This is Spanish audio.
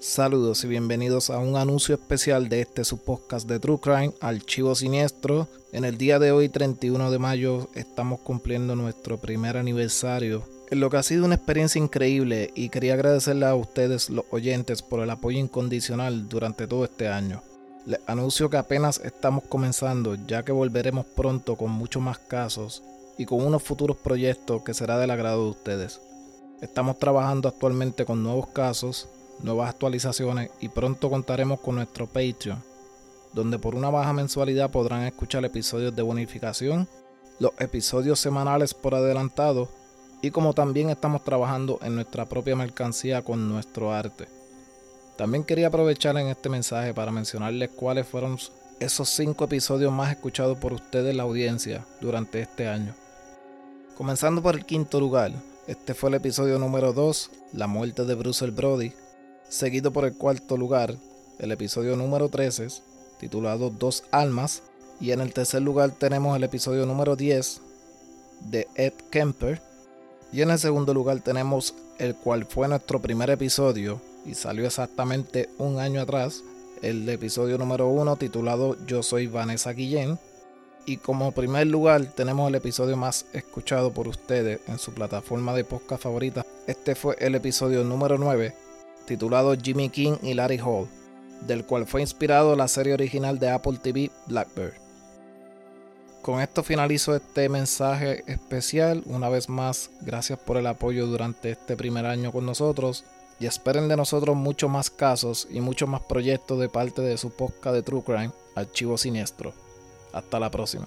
Saludos y bienvenidos a un anuncio especial de este su podcast de True Crime, Archivo Siniestro. En el día de hoy, 31 de mayo, estamos cumpliendo nuestro primer aniversario. En lo que ha sido una experiencia increíble y quería agradecerle a ustedes, los oyentes, por el apoyo incondicional durante todo este año. Les anuncio que apenas estamos comenzando, ya que volveremos pronto con muchos más casos y con unos futuros proyectos que será del agrado de ustedes. Estamos trabajando actualmente con nuevos casos, nuevas actualizaciones y pronto contaremos con nuestro Patreon, donde por una baja mensualidad podrán escuchar episodios de bonificación, los episodios semanales por adelantado y como también estamos trabajando en nuestra propia mercancía con nuestro arte. También quería aprovechar en este mensaje para mencionarles cuáles fueron esos cinco episodios más escuchados por ustedes la audiencia durante este año. Comenzando por el quinto lugar, este fue el episodio número 2, La muerte de Bruce Brody, seguido por el cuarto lugar, el episodio número 13, titulado Dos Almas, y en el tercer lugar tenemos el episodio número 10 de Ed Kemper, y en el segundo lugar tenemos el cual fue nuestro primer episodio y salió exactamente un año atrás, el episodio número 1 titulado Yo soy Vanessa Guillén. Y como primer lugar tenemos el episodio más escuchado por ustedes en su plataforma de podcast favorita. Este fue el episodio número 9 titulado Jimmy King y Larry Hall, del cual fue inspirado la serie original de Apple TV Blackbird. Con esto finalizo este mensaje especial. Una vez más, gracias por el apoyo durante este primer año con nosotros. Y esperen de nosotros muchos más casos y muchos más proyectos de parte de su podcast de True Crime, Archivo Siniestro. Hasta la próxima.